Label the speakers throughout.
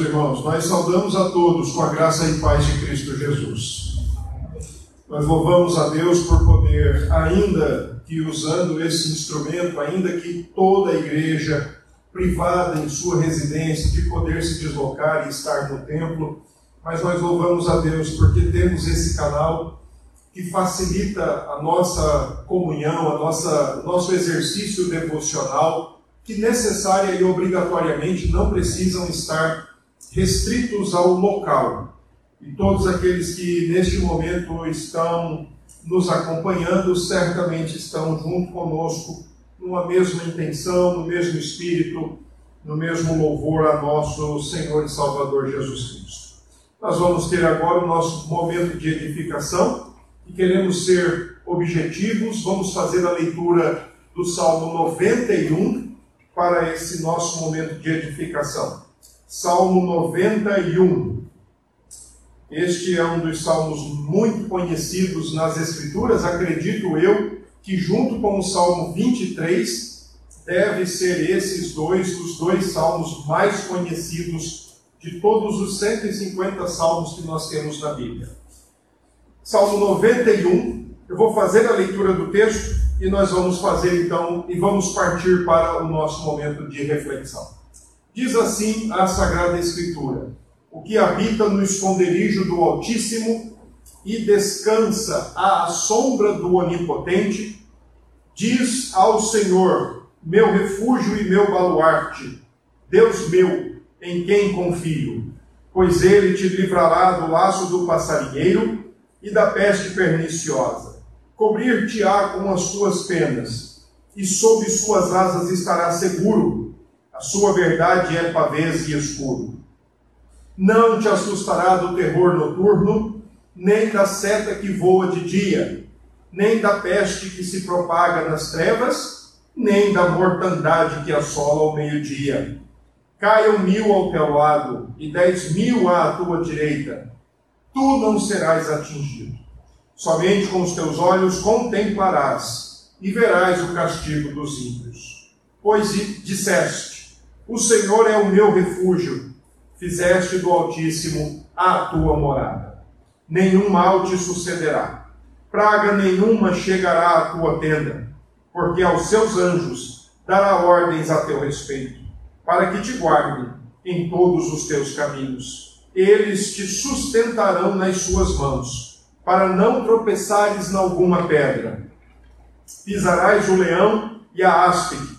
Speaker 1: irmãos, nós saudamos a todos com a graça e paz de Cristo Jesus. Nós louvamos a Deus por poder, ainda que usando esse instrumento, ainda que toda a igreja privada em sua residência, de poder se deslocar e estar no templo, mas nós louvamos a Deus porque temos esse canal que facilita a nossa comunhão, a nossa nosso exercício devocional, que necessária e obrigatoriamente não precisam estar restritos ao local. E todos aqueles que neste momento estão nos acompanhando certamente estão junto conosco numa mesma intenção, no mesmo espírito, no mesmo louvor a nosso Senhor e Salvador Jesus Cristo. Nós vamos ter agora o nosso momento de edificação e queremos ser objetivos. Vamos fazer a leitura do Salmo 91 para esse nosso momento de edificação. Salmo 91. Este é um dos salmos muito conhecidos nas Escrituras, acredito eu, que junto com o Salmo 23 deve ser esses dois os dois salmos mais conhecidos de todos os 150 salmos que nós temos na Bíblia. Salmo 91, eu vou fazer a leitura do texto e nós vamos fazer então e vamos partir para o nosso momento de reflexão. Diz assim a Sagrada Escritura: O que habita no esconderijo do Altíssimo e descansa à sombra do Onipotente, diz ao Senhor, meu refúgio e meu baluarte, Deus meu, em quem confio, pois ele te livrará do laço do passarinheiro e da peste perniciosa. Cobrir-te-á com as tuas penas, e sob suas asas estará seguro. Sua verdade é pavês e escuro. Não te assustará do terror noturno, nem da seta que voa de dia, nem da peste que se propaga nas trevas, nem da mortandade que assola ao meio-dia. Caiam mil ao teu lado e dez mil à tua direita, tu não serás atingido. Somente com os teus olhos contemplarás e verás o castigo dos ímpios. Pois disseste: O Senhor é o meu refúgio, fizeste do Altíssimo a tua morada. Nenhum mal te sucederá, praga nenhuma chegará à tua tenda, porque aos seus anjos dará ordens a teu respeito, para que te guardem em todos os teus caminhos. Eles te sustentarão nas suas mãos, para não tropeçares em alguma pedra. Pisarás o leão e a áspide,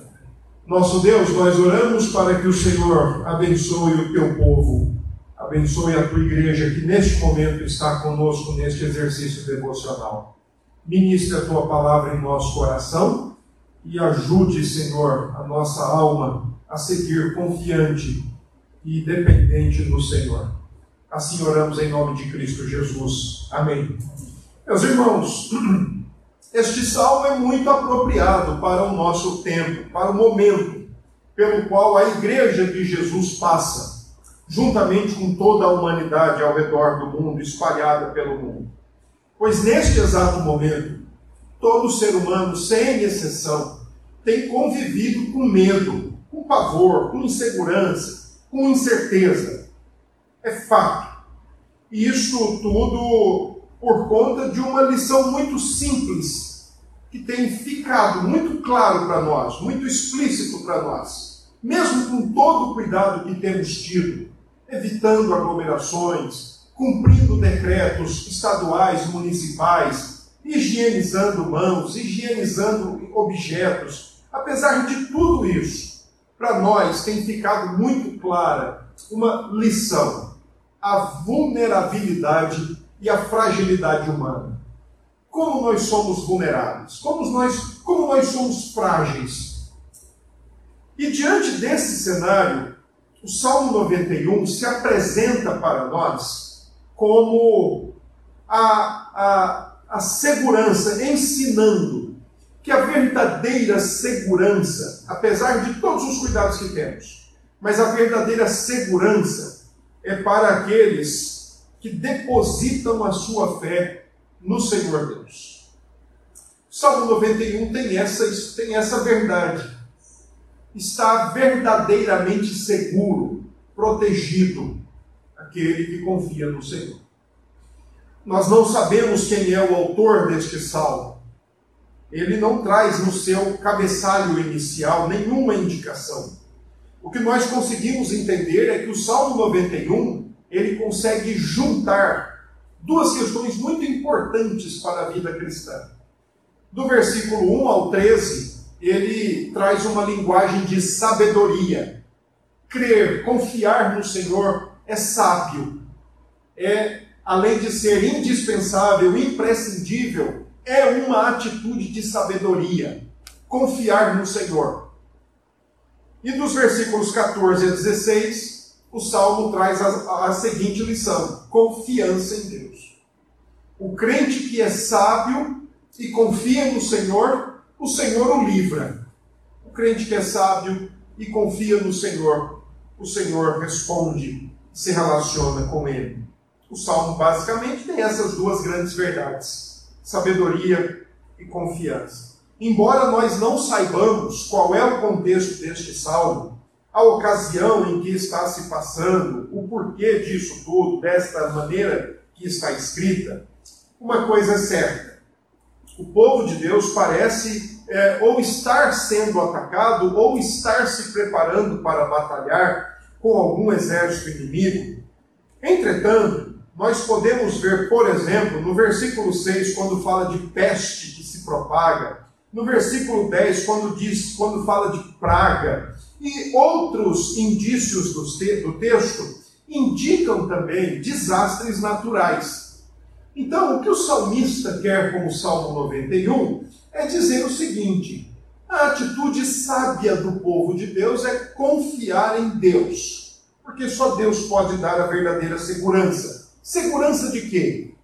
Speaker 1: Nosso Deus, nós oramos para que o Senhor abençoe o teu povo, abençoe a tua igreja que neste momento está conosco neste exercício devocional. Ministre a tua palavra em nosso coração e ajude, Senhor, a nossa alma a seguir confiante e dependente do Senhor. Assim oramos em nome de Cristo Jesus. Amém. Meus irmãos, este salmo é muito apropriado para o nosso tempo, para o momento pelo qual a igreja de Jesus passa, juntamente com toda a humanidade ao redor do mundo, espalhada pelo mundo. Pois neste exato momento, todo ser humano, sem exceção, tem convivido com medo, com pavor, com insegurança, com incerteza. É fato. E isso tudo por conta de uma lição muito simples, que tem ficado muito claro para nós, muito explícito para nós. Mesmo com todo o cuidado que temos tido, evitando aglomerações, cumprindo decretos estaduais, municipais, higienizando mãos, higienizando objetos, apesar de tudo isso, para nós tem ficado muito clara uma lição: a vulnerabilidade e a fragilidade humana. Como nós somos vulneráveis, como nós, como nós somos frágeis. E diante desse cenário, o Salmo 91 se apresenta para nós como a, a, a segurança, ensinando que a verdadeira segurança, apesar de todos os cuidados que temos, mas a verdadeira segurança é para aqueles que depositam a sua fé no Senhor Deus. Salmo 91 tem essa, tem essa verdade está verdadeiramente seguro, protegido, aquele que confia no Senhor. Nós não sabemos quem é o autor deste salmo. Ele não traz no seu cabeçalho inicial nenhuma indicação. O que nós conseguimos entender é que o Salmo 91 ele consegue juntar duas questões muito importantes para a vida cristã. Do versículo 1 ao 13, ele traz uma linguagem de sabedoria. Crer, confiar no Senhor é sábio. É, além de ser indispensável, imprescindível, é uma atitude de sabedoria. Confiar no Senhor. E dos versículos 14 a 16, o Salmo traz a, a seguinte lição: confiança em Deus. O crente que é sábio e confia no Senhor o Senhor o livra. O crente que é sábio e confia no Senhor, o Senhor responde, se relaciona com ele. O salmo basicamente tem essas duas grandes verdades: sabedoria e confiança. Embora nós não saibamos qual é o contexto deste salmo, a ocasião em que está se passando, o porquê disso tudo, desta maneira que está escrita, uma coisa é certa: o povo de Deus parece é, ou estar sendo atacado, ou estar se preparando para batalhar com algum exército inimigo. Entretanto, nós podemos ver, por exemplo, no versículo 6, quando fala de peste que se propaga, no versículo 10, quando diz, quando fala de praga, e outros indícios do, texto indicam também desastres naturais. Então, o que o salmista quer com o Salmo 91 é dizer o seguinte: a atitude sábia do povo de Deus é confiar em Deus, porque só Deus pode dar a verdadeira segurança. Segurança de quê?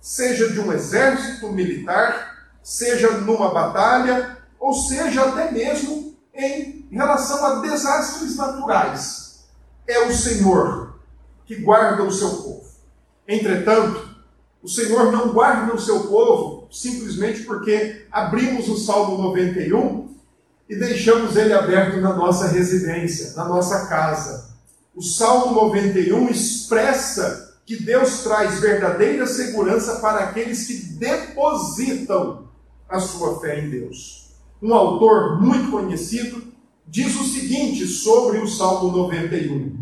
Speaker 1: Seja de um exército militar, seja numa batalha, ou seja até mesmo em relação a desastres naturais. É o Senhor que guarda o seu povo. Entretanto, o Senhor não guarda o seu povo simplesmente porque abrimos o Salmo 91 e deixamos ele aberto na nossa residência, na nossa casa. O Salmo 91 expressa que Deus traz verdadeira segurança para aqueles que depositam a sua fé em Deus. Um autor muito conhecido diz o seguinte sobre o Salmo 91: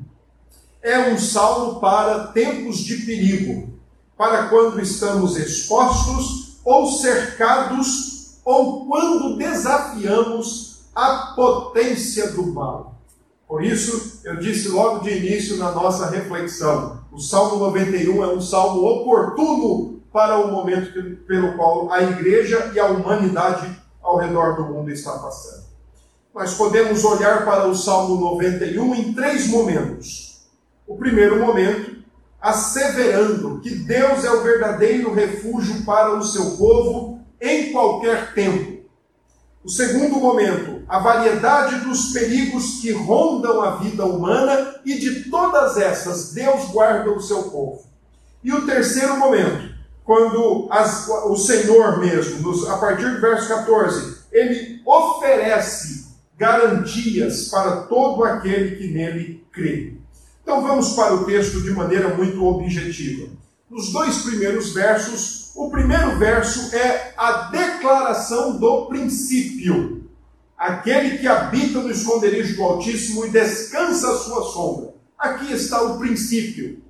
Speaker 1: É um salmo para tempos de perigo para quando estamos expostos ou cercados ou quando desafiamos a potência do mal. Por isso, eu disse logo de início na nossa reflexão: o Salmo 91 é um salmo oportuno para o momento pelo qual a igreja e a humanidade ao redor do mundo está passando. Nós podemos olhar para o Salmo 91 em três momentos. O primeiro momento asseverando que Deus é o verdadeiro refúgio para o seu povo em qualquer tempo. O segundo momento, a variedade dos perigos que rondam a vida humana e de todas essas Deus guarda o seu povo. E o terceiro momento, quando as, o Senhor mesmo, nos, a partir do verso 14, ele oferece garantias para todo aquele que nele crê. Então vamos para o texto de maneira muito objetiva. Nos dois primeiros versos, o primeiro verso é a declaração do princípio. Aquele que habita no esconderijo do Altíssimo e descansa à sua sombra. Aqui está o princípio.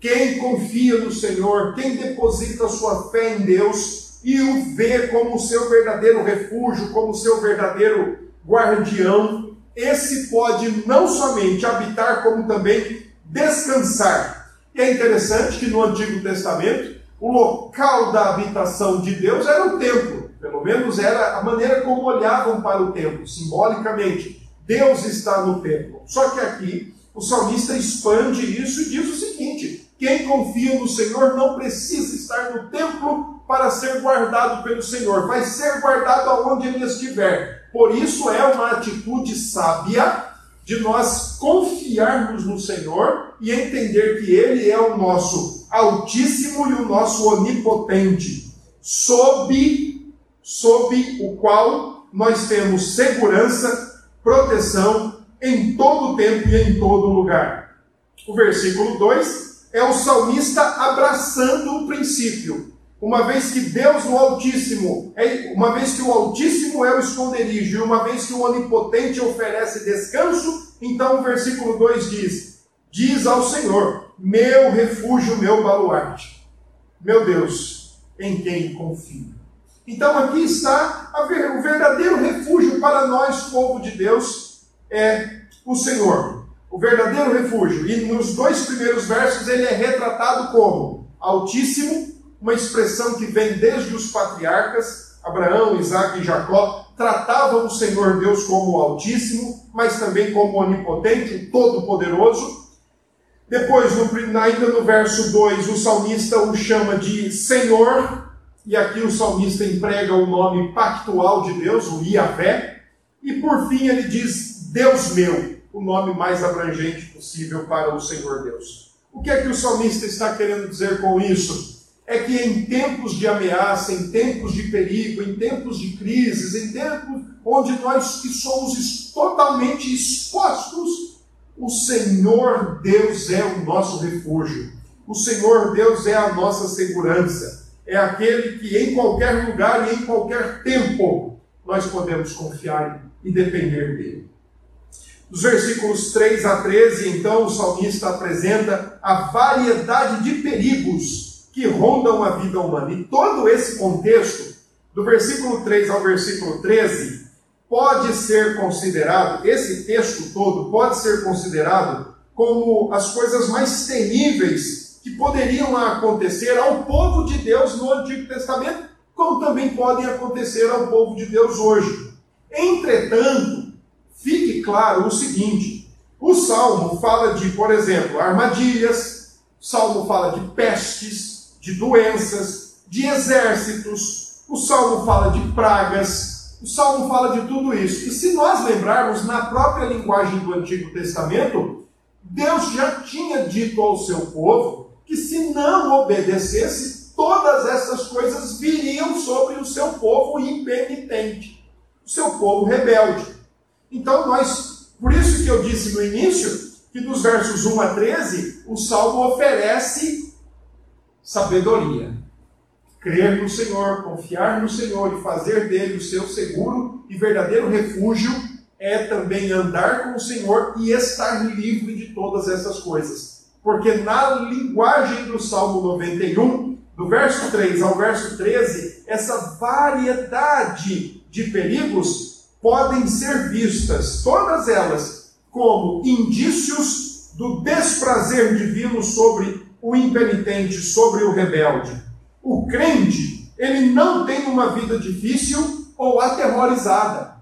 Speaker 1: Quem confia no Senhor, quem deposita sua fé em Deus e o vê como seu verdadeiro refúgio, como seu verdadeiro guardião, esse pode não somente habitar, como também descansar. E é interessante que no Antigo Testamento, o local da habitação de Deus era o templo. Pelo menos era a maneira como olhavam para o templo, simbolicamente. Deus está no templo. Só que aqui, o salmista expande isso e diz o seguinte: quem confia no Senhor não precisa estar no templo para ser guardado pelo Senhor, vai ser guardado aonde ele estiver. Por isso é uma atitude sábia de nós confiarmos no Senhor e entender que Ele é o nosso Altíssimo e o nosso Onipotente, sob, sob o qual nós temos segurança, proteção em todo tempo e em todo lugar. O versículo 2 é o salmista abraçando o princípio. Uma vez que Deus no Altíssimo, é, uma vez que o Altíssimo é o esconderijo, e uma vez que o Onipotente oferece descanso, então o versículo 2 diz: Diz ao Senhor, meu refúgio, meu baluarte. Meu Deus, em quem confio. Então aqui está o verdadeiro refúgio para nós, povo de Deus, é o Senhor. O verdadeiro refúgio. E nos dois primeiros versos ele é retratado como Altíssimo, uma expressão que vem desde os patriarcas, Abraão, Isaac e Jacó, tratavam o Senhor Deus como Altíssimo, mas também como Onipotente, Todo-Poderoso. Depois, no, ainda no verso 2, o salmista o chama de Senhor, e aqui o salmista emprega o nome pactual de Deus, o Iavé, e por fim ele diz Deus meu, o nome mais abrangente possível para o Senhor Deus. O que é que o salmista está querendo dizer com isso? É que em tempos de ameaça, em tempos de perigo, em tempos de crises, em tempos onde nós que somos totalmente expostos, o Senhor Deus é o nosso refúgio. O Senhor Deus é a nossa segurança. É aquele que em qualquer lugar e em qualquer tempo nós podemos confiar e depender dele. Dos versículos 3 a 13, então, o salmista apresenta a variedade de perigos que rondam a vida humana. E todo esse contexto, do versículo 3 ao versículo 13, pode ser considerado, esse texto todo pode ser considerado como as coisas mais terríveis que poderiam acontecer ao povo de Deus no Antigo Testamento, como também podem acontecer ao povo de Deus hoje. Entretanto, claro o seguinte: o salmo fala de, por exemplo, armadilhas, o salmo fala de pestes, de doenças, de exércitos, o salmo fala de pragas, o salmo fala de tudo isso. E se nós lembrarmos na própria linguagem do Antigo Testamento, Deus já tinha dito ao seu povo que se não obedecesse, todas essas coisas viriam sobre o seu povo impenitente, o seu povo rebelde. Então nós, por isso que eu disse no início, que dos versos 1 a 13, o Salmo oferece sabedoria. Crer no Senhor, confiar no Senhor e fazer dele o seu seguro e verdadeiro refúgio é também andar com o Senhor e estar livre de todas essas coisas. Porque na linguagem do Salmo 91, do verso 3 ao verso 13, essa variedade de perigos podem ser vistas, todas elas, como indícios do desprazer divino sobre o impenitente, sobre o rebelde. O crente, ele não tem uma vida difícil ou aterrorizada.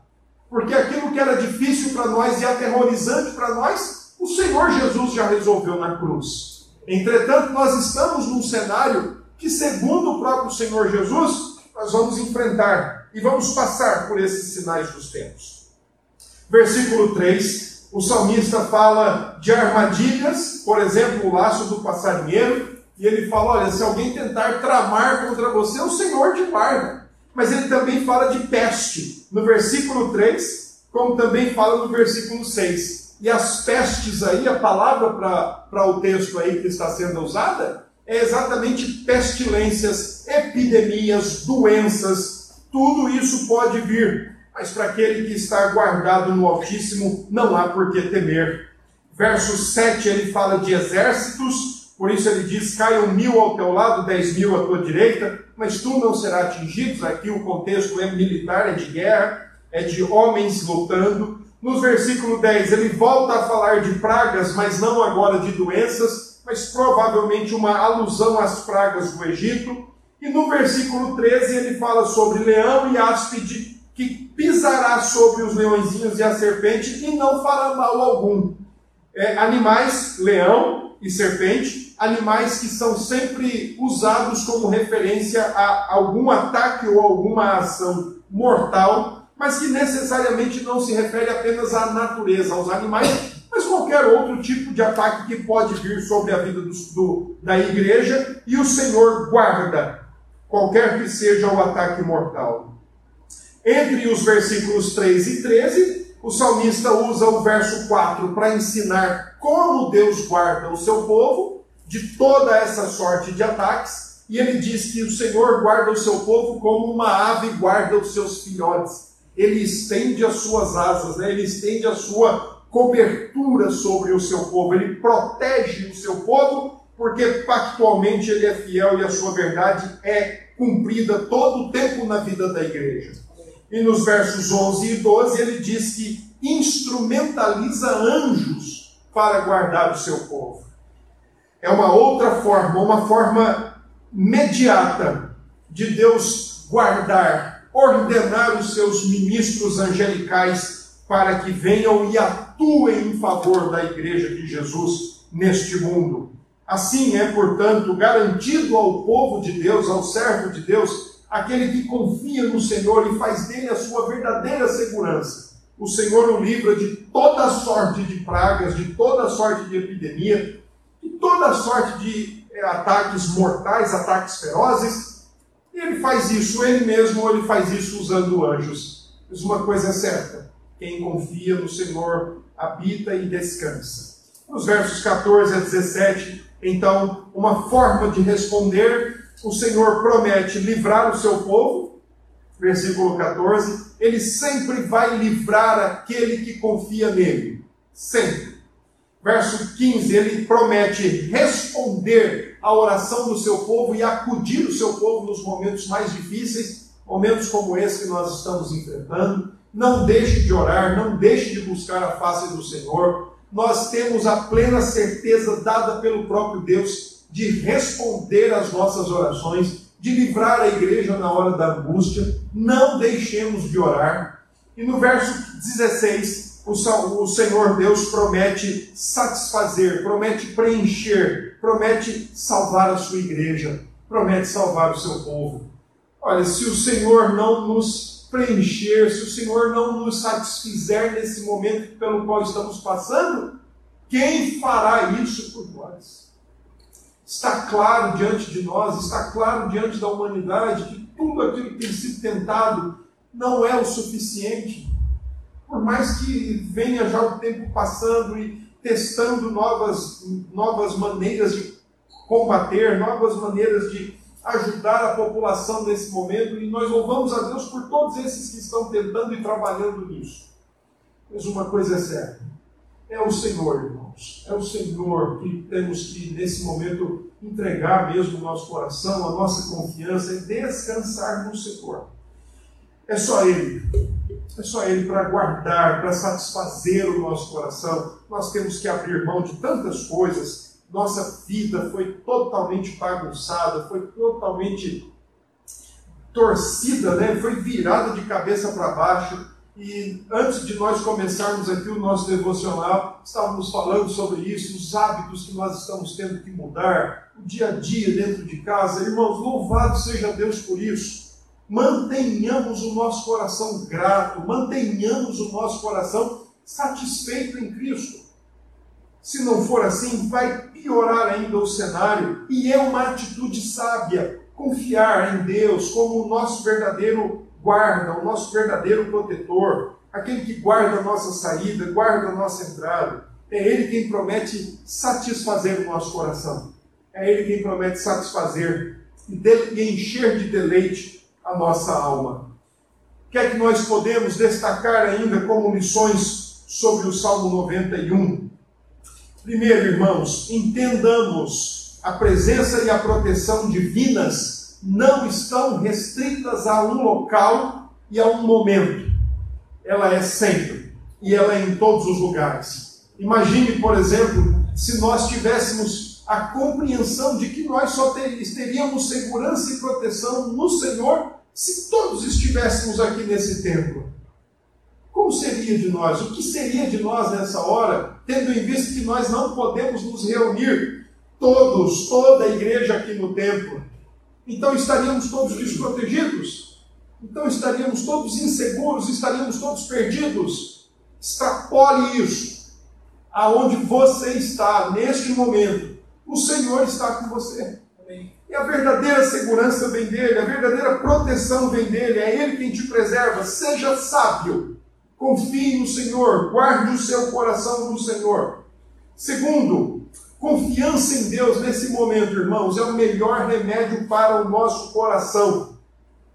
Speaker 1: Porque aquilo que era difícil para nós e aterrorizante para nós, o Senhor Jesus já resolveu na cruz. Entretanto, nós estamos num cenário que, segundo o próprio Senhor Jesus, nós vamos enfrentar e vamos passar por esses sinais dos tempos. Versículo 3, o salmista fala de armadilhas, por exemplo, o laço do passarinheiro, e ele fala: olha, se alguém tentar tramar contra você, o Senhor te guarda. Mas ele também fala de peste, no versículo 3, como também fala no versículo 6. E as pestes aí, a palavra para o texto aí que está sendo usada, é exatamente pestilências, epidemias, doenças, tudo isso pode vir, mas para aquele que está guardado no Altíssimo, não há por que temer. Verso 7 ele fala de exércitos, por isso ele diz: caiam mil ao teu lado, dez mil à tua direita, mas tu não serás atingido. Aqui o contexto é militar, é de guerra, é de homens lutando. No versículo 10 ele volta a falar de pragas, mas não agora de doenças, mas provavelmente uma alusão às pragas do Egito. E no versículo 13 ele fala sobre leão e áspide que pisará sobre os leõezinhos e a serpente e não fará mal algum. É, animais, leão e serpente, animais que são sempre usados como referência a algum ataque ou alguma ação mortal, mas que necessariamente não se refere apenas à natureza, aos animais, mas qualquer outro tipo de ataque que pode vir sobre a vida do, do, da igreja, e o Senhor guarda qualquer que seja o ataque mortal. Entre os versículos 3 e 13, o salmista usa o verso 4 para ensinar como Deus guarda o seu povo de toda essa sorte de ataques, e ele diz que o Senhor guarda o seu povo como uma ave guarda os seus filhotes. Ele estende as suas asas, né? ele estende a sua cobertura sobre o seu povo, ele protege o seu povo, porque pactualmente ele é fiel e a sua verdade é cumprida todo o tempo na vida da igreja. E nos versos 11 e 12 ele diz que instrumentaliza anjos para guardar o seu povo. É uma outra forma, uma forma imediata de Deus guardar, ordenar os seus ministros angelicais para que venham e atuem em favor da igreja de Jesus neste mundo. Assim é, portanto, garantido ao povo de Deus, ao servo de Deus, aquele que confia no Senhor e faz dele a sua verdadeira segurança. O Senhor o livra de toda sorte de pragas, de toda sorte de epidemia, de toda sorte de é, ataques mortais, ataques ferozes. E ele faz isso, ele mesmo, ele faz isso usando anjos. Mas uma coisa é certa: quem confia no Senhor habita e descansa. Nos versos 14 a 17, então, uma forma de responder o Senhor promete livrar o seu povo, versículo 14, ele sempre vai livrar aquele que confia nele, sempre. Verso 15, ele promete responder à oração do seu povo e acudir o seu povo nos momentos mais difíceis, momentos como esse que nós estamos enfrentando. Não deixe de orar, não deixe de buscar a face do Senhor. Nós temos a plena certeza dada pelo próprio Deus de responder às nossas orações, de livrar a igreja na hora da angústia. Não deixemos de orar. E no verso 16, o Senhor Deus promete satisfazer, promete preencher, promete salvar a sua igreja, promete salvar o seu povo. Olha, se o Senhor não nos preencher, se o Senhor não nos satisfizer nesse momento pelo qual estamos passando, quem fará isso por nós? está claro diante de nós, está claro diante da humanidade que tudo aquilo que tem sido tentado não é o suficiente. Por mais que venha já o tempo passando e testando novas, novas maneiras de combater, novas maneiras de ajudar a população nesse momento, e nós louvamos a Deus por todos esses que estão tentando e trabalhando nisso. Mas uma coisa é certa: é o Senhor, irmãos. É o Senhor que temos que, nesse momento, entregar mesmo o nosso coração, a nossa confiança e descansar no Senhor. É só Ele. É só Ele para guardar, para satisfazer o nosso coração. Nós temos que abrir mão de tantas coisas. Nossa vida foi totalmente bagunçada, foi totalmente torcida, né? foi virada de cabeça para baixo e antes de nós começarmos aqui o nosso devocional, estávamos falando sobre isso, os hábitos que nós estamos tendo que mudar, o dia a dia dentro de casa. Irmãos, louvado seja Deus por isso. Mantenhamos o nosso coração grato, mantenhamos o nosso coração satisfeito em Cristo. Se não for assim, vai piorar ainda o cenário, e é uma atitude sábia confiar em Deus como o nosso verdadeiro guarda, o nosso verdadeiro protetor, aquele que guarda a nossa saída, guarda a nossa entrada. É Ele quem promete satisfazer o nosso coração. É Ele quem promete satisfazer e encher de deleite a nossa alma. O que é que nós podemos destacar ainda como lições sobre o Salmo 91? Primeiro, irmãos, entendamos a presença e a proteção divinas não estão restritas a um local e a um momento. Ela é sempre e ela é em todos os lugares. Imagine, por exemplo, se nós tivéssemos a compreensão de que nós só teríamos segurança e proteção no Senhor se todos estivéssemos aqui nesse templo. Como seria de nós? O que seria de nós nessa hora, tendo em vista que nós não podemos nos reunir todos, toda a igreja aqui no templo? Então estaríamos todos desprotegidos? Então estaríamos todos inseguros? Estaríamos todos perdidos? Extrapole isso. Aonde você está neste momento, o Senhor está com você. E a verdadeira segurança vem dele, a verdadeira proteção vem dele, é ele quem te preserva. Seja sábio, confie no Senhor, guarde o seu coração no Senhor. Segundo, confiança em Deus nesse momento, irmãos, é o melhor remédio para o nosso coração.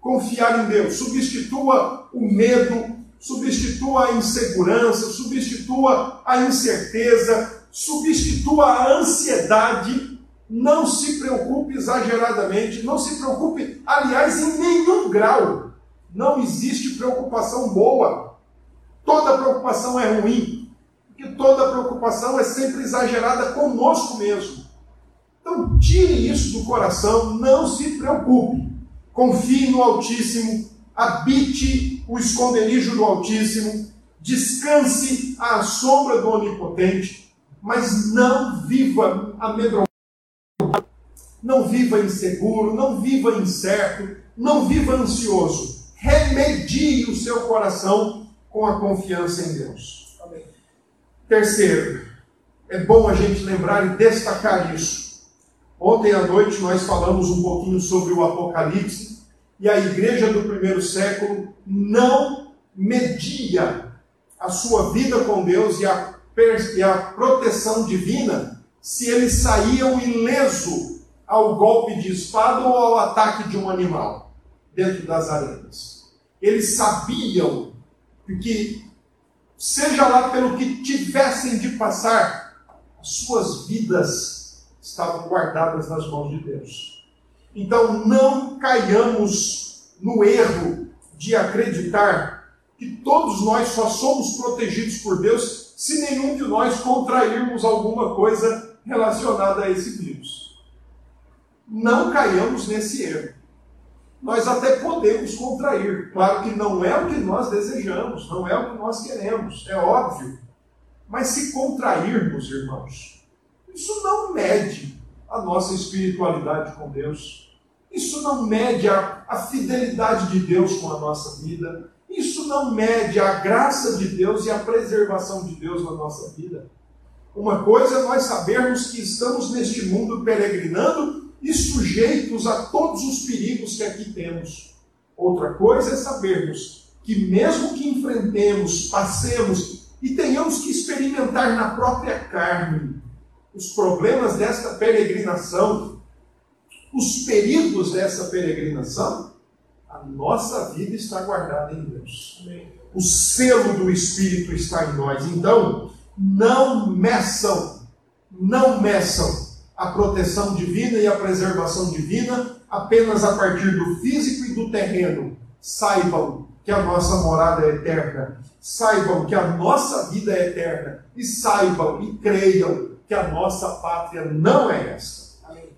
Speaker 1: Confiar em Deus, substitua o medo, substitua a insegurança, substitua a incerteza, substitua a ansiedade não se preocupe exageradamente, não se preocupe, aliás, em nenhum grau. Não existe preocupação boa. Toda preocupação é ruim, porque toda preocupação é sempre exagerada conosco mesmo. Então, tire isso do coração, não se preocupe. Confie no Altíssimo, habite o esconderijo do Altíssimo, descanse à sombra do Onipotente, mas não viva amedrontado não viva inseguro, não viva incerto, não viva ansioso. Remedie o seu coração com a confiança em Deus. Amém. Terceiro, é bom a gente lembrar e destacar isso. Ontem à noite nós falamos um pouquinho sobre o Apocalipse e a igreja do primeiro século não media a sua vida com Deus e a, e a proteção divina se eles saíam ileso ao golpe de espada ou ao ataque de um animal dentro das arenas. Eles sabiam que, seja lá pelo que tivessem de passar, as suas vidas estavam guardadas nas mãos de Deus. Então não caiamos no erro de acreditar que todos nós só somos protegidos por Deus se nenhum de nós contrairmos alguma coisa relacionada a esse vírus não caiamos nesse erro. Nós até podemos contrair, claro que não é o que nós desejamos, não é o que nós queremos, é óbvio. Mas se contrairmos, irmãos, isso não mede a nossa espiritualidade com Deus, isso não mede a, a fidelidade de Deus com a nossa vida, isso não mede a graça de Deus e a preservação de Deus na nossa vida. Uma coisa é nós sabermos que estamos neste mundo peregrinando e sujeitos a todos os perigos que aqui temos. Outra coisa é sabermos que, mesmo que enfrentemos, passemos e tenhamos que experimentar na própria carne os problemas desta peregrinação, os perigos dessa peregrinação, a nossa vida está guardada em Deus. O selo do Espírito está em nós. Então, não meçam, não meçam a proteção divina e a preservação divina apenas a partir do físico e do terreno. Saibam que a nossa morada é eterna, saibam que a nossa vida é eterna, e saibam e creiam que a nossa pátria não é esta.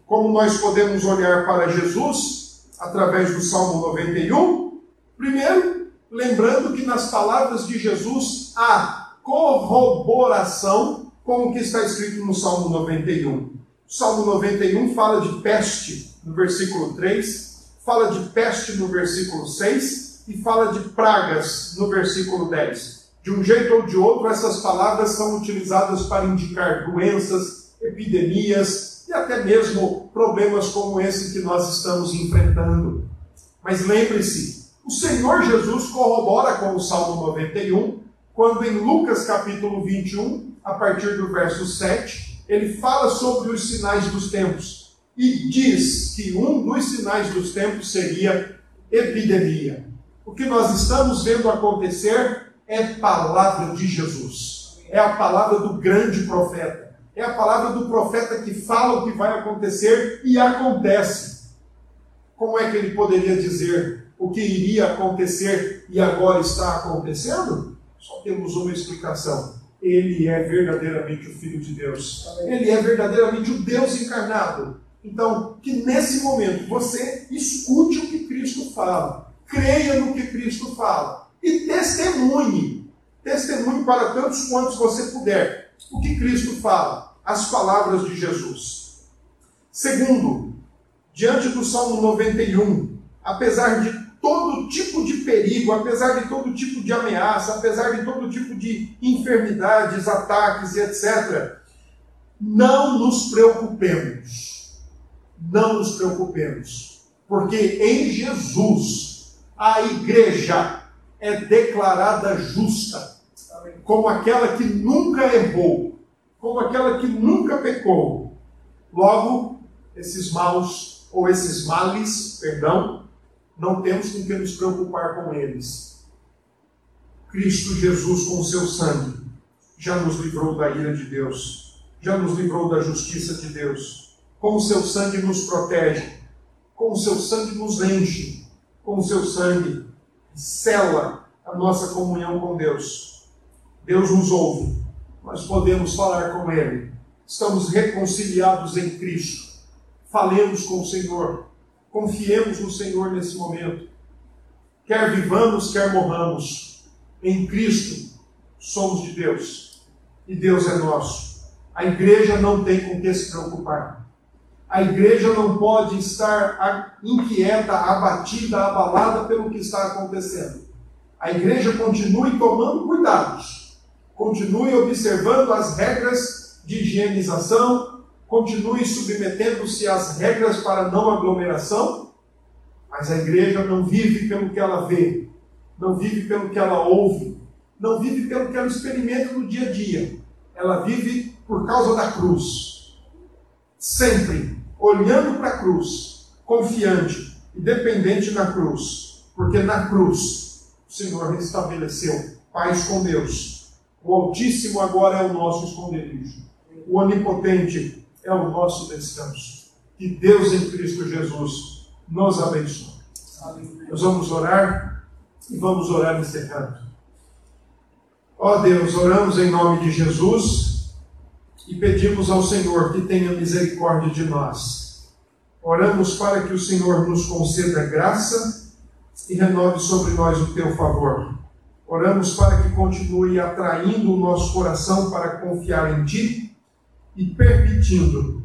Speaker 1: Como nós podemos olhar para Jesus através do Salmo 91? Primeiro, lembrando que nas palavras de Jesus há corroboração com o que está escrito no Salmo 91. Salmo 91 fala de peste no versículo 3, fala de peste no versículo 6 e fala de pragas no versículo 10. De um jeito ou de outro, essas palavras são utilizadas para indicar doenças, epidemias e até mesmo problemas como esse que nós estamos enfrentando. Mas lembre-se, o Senhor Jesus corrobora com o Salmo 91, quando em Lucas capítulo 21, a partir do verso 7, ele fala sobre os sinais dos tempos e diz que um dos sinais dos tempos seria epidemia. O que nós estamos vendo acontecer é palavra de Jesus, é a palavra do grande profeta, é a palavra do profeta que fala o que vai acontecer e acontece. Como é que ele poderia dizer o que iria acontecer e agora está acontecendo? Só temos uma explicação ele é verdadeiramente o Filho de Deus. Ele é verdadeiramente o Deus encarnado. Então, que nesse momento você escute o que Cristo fala, creia no que Cristo fala e testemunhe testemunhe para tantos quantos você puder. O que Cristo fala? As palavras de Jesus. Segundo, diante do Salmo 91, apesar de todo tipo de perigo, apesar de todo tipo de ameaça, apesar de todo tipo de enfermidades, ataques e etc., não nos preocupemos. Não nos preocupemos. Porque em Jesus a igreja é declarada justa, como aquela que nunca errou, como aquela que nunca pecou. Logo, esses maus, ou esses males, perdão, não temos com que nos preocupar com eles. Cristo Jesus, com seu sangue, já nos livrou da ira de Deus, já nos livrou da justiça de Deus. Com seu sangue nos protege, com o seu sangue nos enche, com o seu sangue sela a nossa comunhão com Deus. Deus nos ouve, nós podemos falar com Ele, estamos reconciliados em Cristo. Falemos com o Senhor, Confiemos no Senhor nesse momento. Quer vivamos, quer morramos, em Cristo somos de Deus e Deus é nosso. A igreja não tem com que se preocupar. A igreja não pode estar inquieta, abatida, abalada pelo que está acontecendo. A igreja continue tomando cuidados, continue observando as regras de higienização, continue submetendo-se às regras para não aglomeração, mas a igreja não vive pelo que ela vê, não vive pelo que ela ouve, não vive pelo que ela experimenta no dia a dia. Ela vive por causa da cruz. Sempre olhando para a cruz, confiante e dependente da cruz, porque na cruz o Senhor estabeleceu paz com Deus. O Altíssimo agora é o nosso esconderijo. O Onipotente é o nosso descanso. Que Deus em Cristo Jesus nos abençoe. Nós vamos orar e vamos orar encerrando. Ó Deus, oramos em nome de Jesus e pedimos ao Senhor que tenha misericórdia de nós. Oramos para que o Senhor nos conceda graça e renove sobre nós o teu favor. Oramos para que continue atraindo o nosso coração para confiar em Ti e permitindo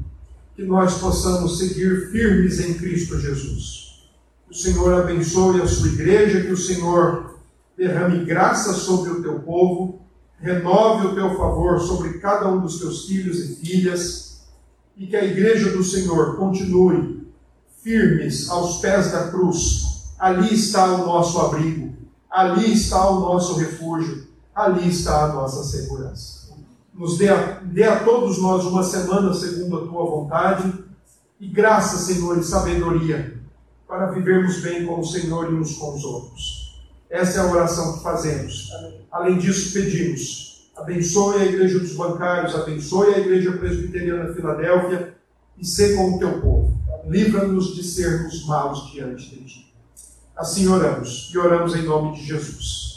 Speaker 1: que nós possamos seguir firmes em Cristo Jesus. O Senhor abençoe a sua igreja, que o Senhor derrame graça sobre o teu povo, renove o teu favor sobre cada um dos teus filhos e filhas, e que a igreja do Senhor continue firmes aos pés da cruz. Ali está o nosso abrigo, ali está o nosso refúgio, ali está a nossa segurança nos dê a, dê a todos nós uma semana segundo a tua vontade, e graça, Senhor, e sabedoria, para vivermos bem com o Senhor e uns com os outros. Essa é a oração que fazemos. Além disso, pedimos: abençoe a igreja dos bancários, abençoe a igreja presbiteriana Filadélfia e ser com o teu povo. Livra-nos de sermos maus diante de ti. Assim oramos, e oramos em nome de Jesus.